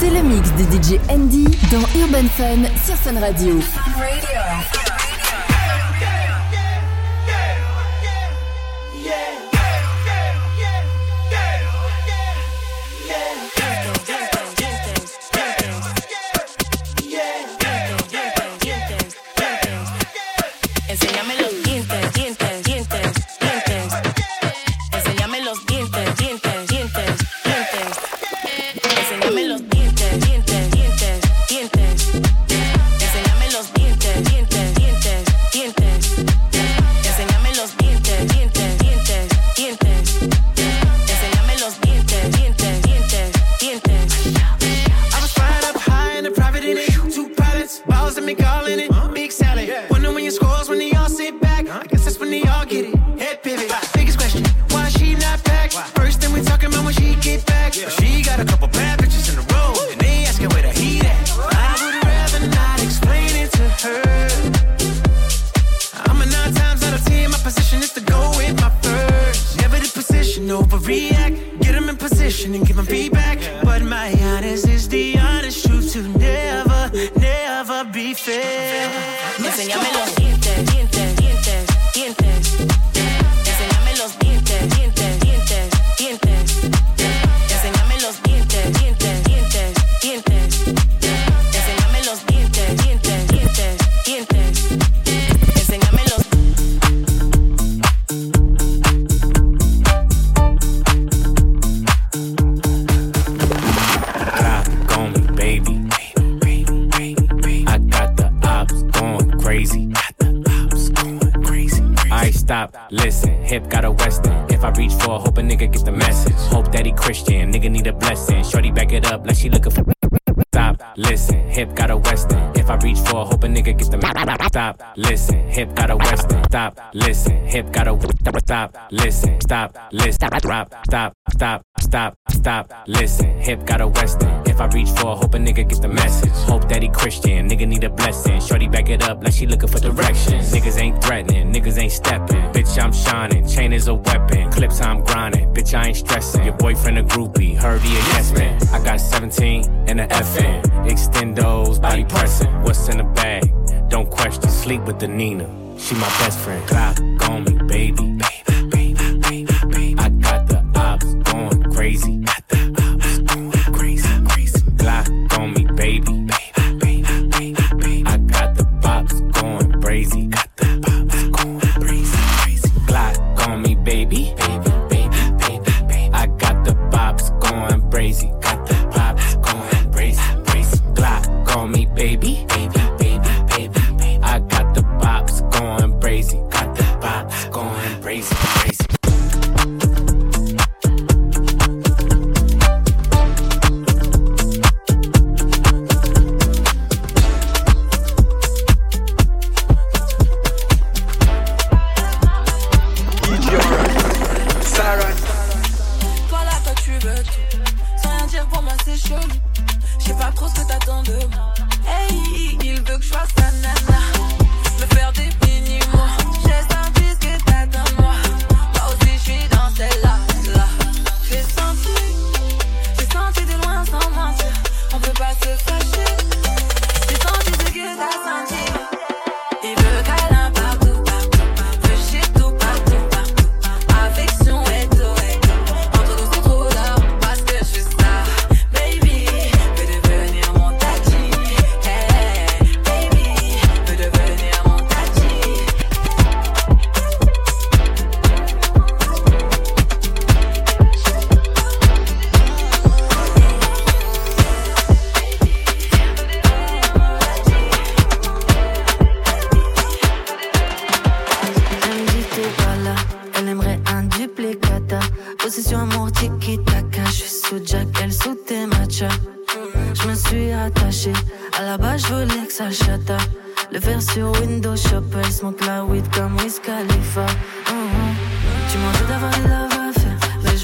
C'est le mix de DJ Andy dans Urban Fun sur Fun Radio. Listen, Hip got a western. If I reach for, hope a nigga get the message. Hope that he Christian, nigga need a blessing. Shorty back it up like she looking for. stop, listen, Hip got a western. If I reach for, hope a nigga get the message. stop, listen. Hip got a western. Stop, listen. Hip got a stop, listen. Stop, listen. Drop, stop, stop, stop, stop, listen. Hip got a western. I reach for, hope a nigga get the message. Hope that he Christian, nigga need a blessing. Shorty back it up like she looking for directions. Niggas ain't threatening, niggas ain't stepping. Bitch, I'm shining, chain is a weapon. Clips I'm grinding, bitch, I ain't stressing. Your boyfriend a groupie, heard he a yes man. I got 17 and a FN. Extendos, body pressing. What's in the bag? Don't question, sleep with the Nina. She my best friend. Clock on me, baby. T'es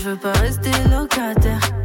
Je veux pas rester locataire.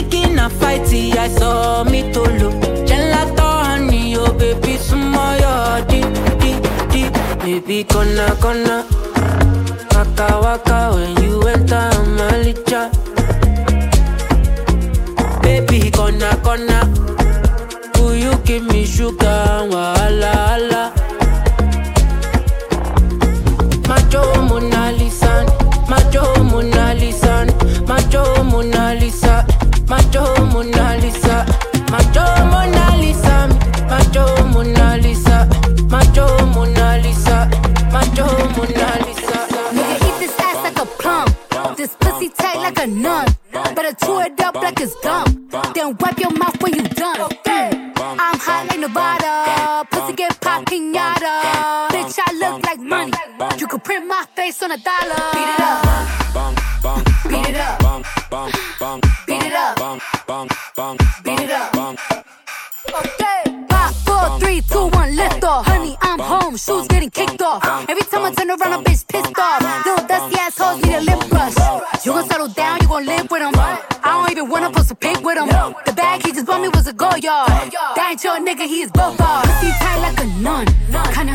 Miliki na fighty, I saw me to look. Gelato honey, yo baby, sumo yo di di di. Baby, gonna gonna. Waka waka when you enter Malicha. Baby, gonna gonna. Will you give me sugar? Wala ala. Macho Mona Lisa, Macho Mona Lisa, Macho Mona Lisa. Mona Lisa, macho Mona Lisa, macho Mona Lisa, macho Mona Lisa, macho Mona Lisa. Nigga, eat this ass like a plum, this pussy tight like a nun. Better chew it up like it's gum, then wipe your mouth when you done. Mm. I'm hot like Nevada, pussy get pop pinata. Bitch, I look like money. You could print my face on a dollar. Beat it up. down, you gon' live with him. I don't even wanna post a pic with him. The bag he just bought me was a Goyard. That ain't your nigga, he is both bars. Pussy tight like a nun. Kinda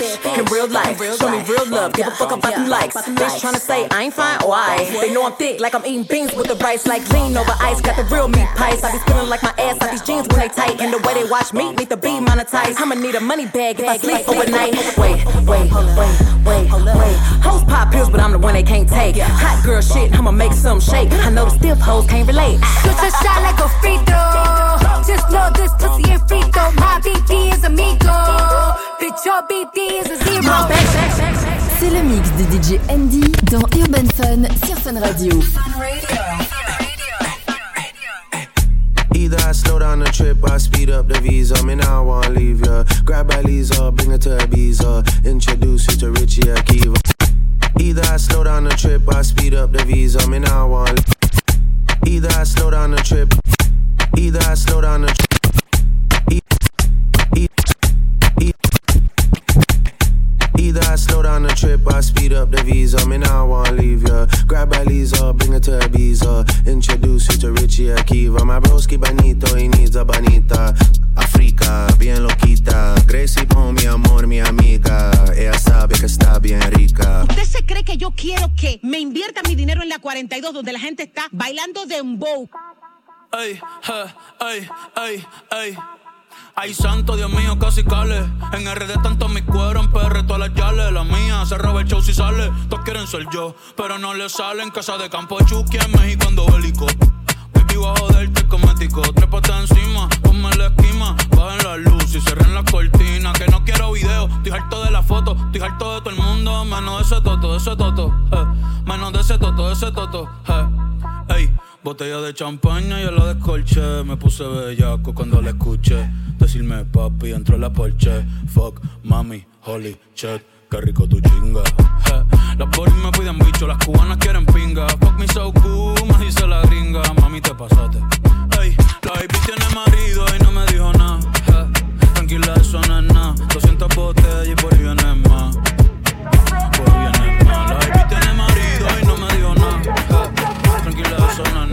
in real life. Show me real love. Give a fuck about them likes. Bitch trying to say I ain't fine. Oh, Why? They know I'm thick like I'm eating beans with the rice. Like lean over ice. Got the real meat pies. I be spilling like my ass like these jeans when they tight. And the way they watch me need to be monetized. I'ma need a money bag if I sleep overnight. Wait, wait, wait, wait, wait. Hoes pop pills, but I'm the one they can't take. Hot girl shit, I'ma make some shake. I know the stiff hoes can't relate. Shoot a shot like a free throw. Just know this pussy ain't free throw. My BD is amigo. Bitch, your BD is a zero. C'est le mix de DJ Andy dans Urban Fun sur Fun Radio. Either I slow down the trip, I speed up the visa. Me now I wanna leave ya. Grab a Lisa, bring her to Ibiza. Introduce you to Richie Akiva. Either I slow down the trip, I speed up the visa. Me now I wanna. Either I slow down the trip. Either I slow down the. Either Down the trip, I speed up the visa. Me now I wanna leave ya. Grab a Lisa, bring her to Ibiza. Introduce you to Richie Akiva. My broski bonito, he needs a bonita. Africa, bien loquita. Gracie Pon, mi amor, mi amiga. Ella sabe que está bien rica. ¿Usted se cree que yo quiero que me invierta mi dinero en la 42 donde la gente está bailando de un bow? Ay, ay, ay, ay. Santo, Dios mío, casi cale. En RD tanto mi cuero, en PR todas las yales. La mía se roba el show si sale. Todos quieren ser yo, pero no le salen. Casa de campo Chucky en México ando bélico. Baby, bajo joderte cosmético. Trépate encima, ponme la esquima. Bajen la luz y cierren la cortina. Que no quiero video, estoy harto de la foto. Estoy harto de todo el mundo, menos de ese toto, de ese toto. Eh. Menos de ese toto, de ese toto. Eh. Ey. Botella de champaña y la descolché. Me puse bellaco cuando la escuché. Decirme papi, entró la porche. Fuck, mami, holy shit, qué rico tu chinga. Las boris me piden bicho, las cubanas quieren pinga. Fuck me so cool, me dice la gringa. Mami, te pasaste. Ey, la baby tiene marido y no me dijo nada. Tranquila, eso no es nada. 200 botellas y por viene más. Por Eso no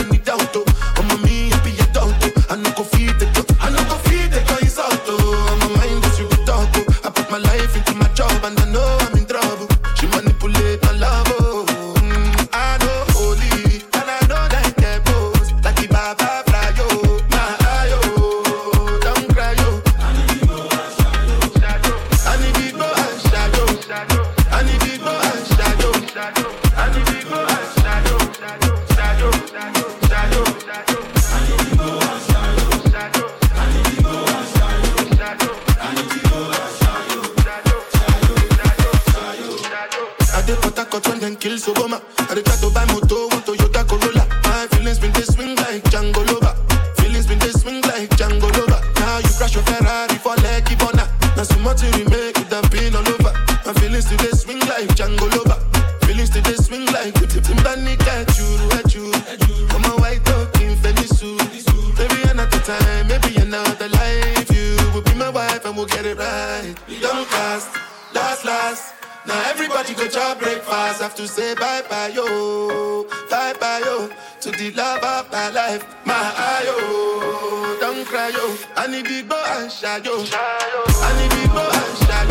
Django Lover. Feelings been they swing like Django Lover. Now you crash your Ferrari for leg, Ibona. Now so much remember? but you go chop breakfast. Have to say bye bye yo, bye bye yo to the love of my life, my ayo. Ah, Don't cry yo, I need people and shy yo, I need people and shy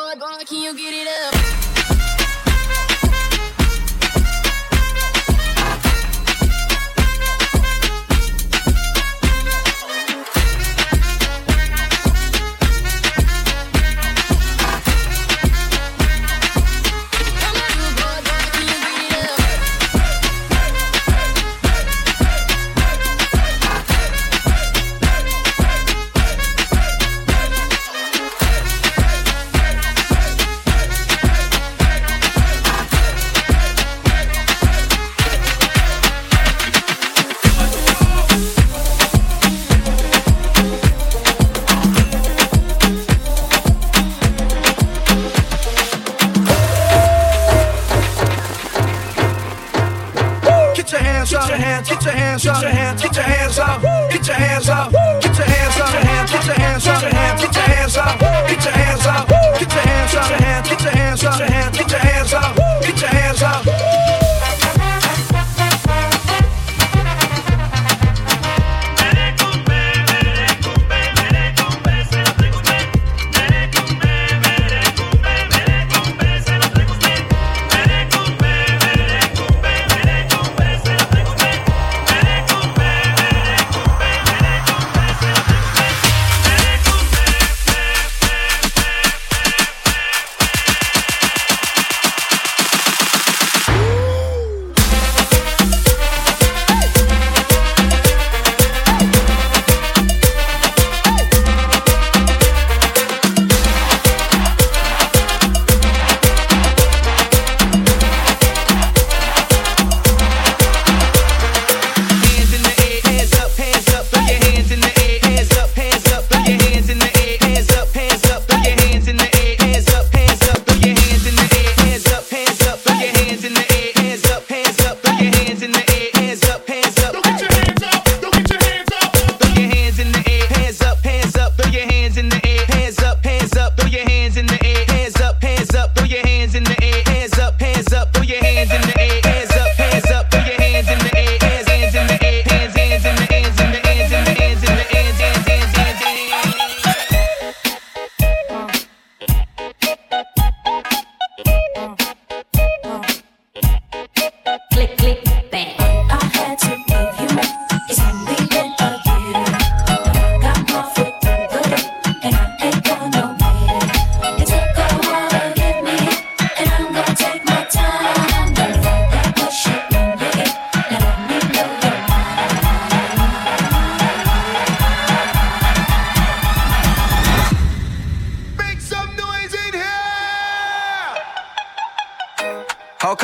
boy, boy, can you get it up?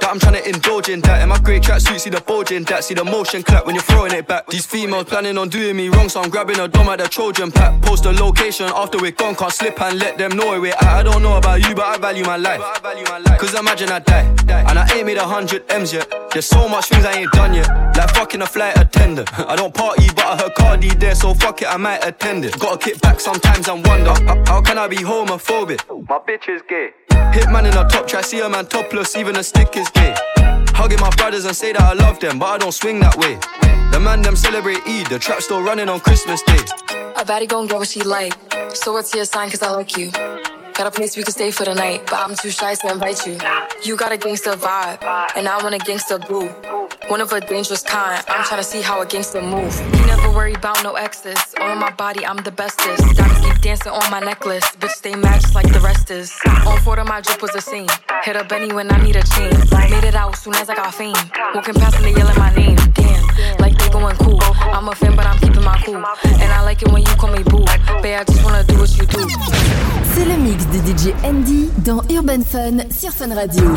that I'm trying to indulge in that. In my great tracksuit, see the bulge in that. See the motion clap when you're throwing it back. These females planning on doing me wrong, so I'm grabbing a dome at the Trojan pack. Post the location after we're gone, can't slip and let them know we're at. I don't know about you, but I value my life. Cause imagine I die, and I ain't made a hundred M's yet. There's so much things I ain't done yet. Like fucking a flight attendant. I don't party, but I heard Cardi there, so fuck it, I might attend it. Gotta kick back sometimes and wonder, how can I be homophobic? My bitch is gay. Hitman in a top try, see a man topless, even a stick is gay. Hugging my brothers and say that I love them, but I don't swing that way. The man them celebrate Eid, the trap still running on Christmas Day. A baddie gon' get what she like, so what's your sign cause I like you. Got a place we can stay for the night, but I'm too shy to invite you. You got a gangster vibe, and I want a gangster boo. One of a dangerous kind, I'm trying to see how a gangster move. You never worry about no exes. On my body, I'm the bestest. Diamonds keep dancing on my necklace. Bitch, stay just like the rest is. On four of my drip was a scene. Hit up Benny when I need a chain. Made it out soon as I got fame. Walking past and they yelling my name. Damn, like they going cool. I'm a fan, but I'm keeping my cool. And I like it when you call me boo. Babe, I just wanna do what you do. C'est le mix de DJ ND dans Urban Fun sur Fun Radio.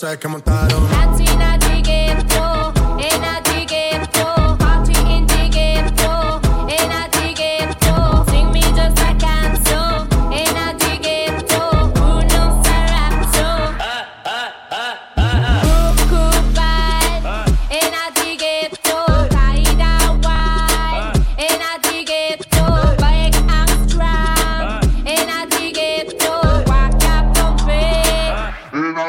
sabes que montar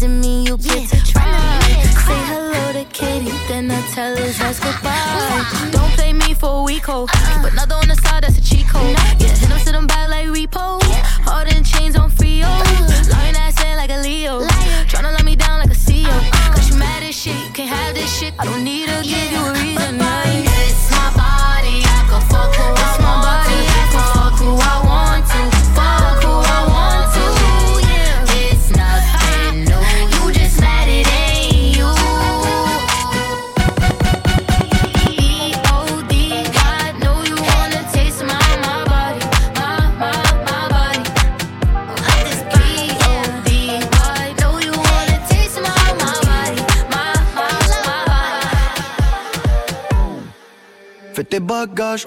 to me, you get to try. Say hello to Katie, then I tell his ass goodbye.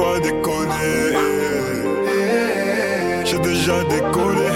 pas déconner. J'ai déjà décollé.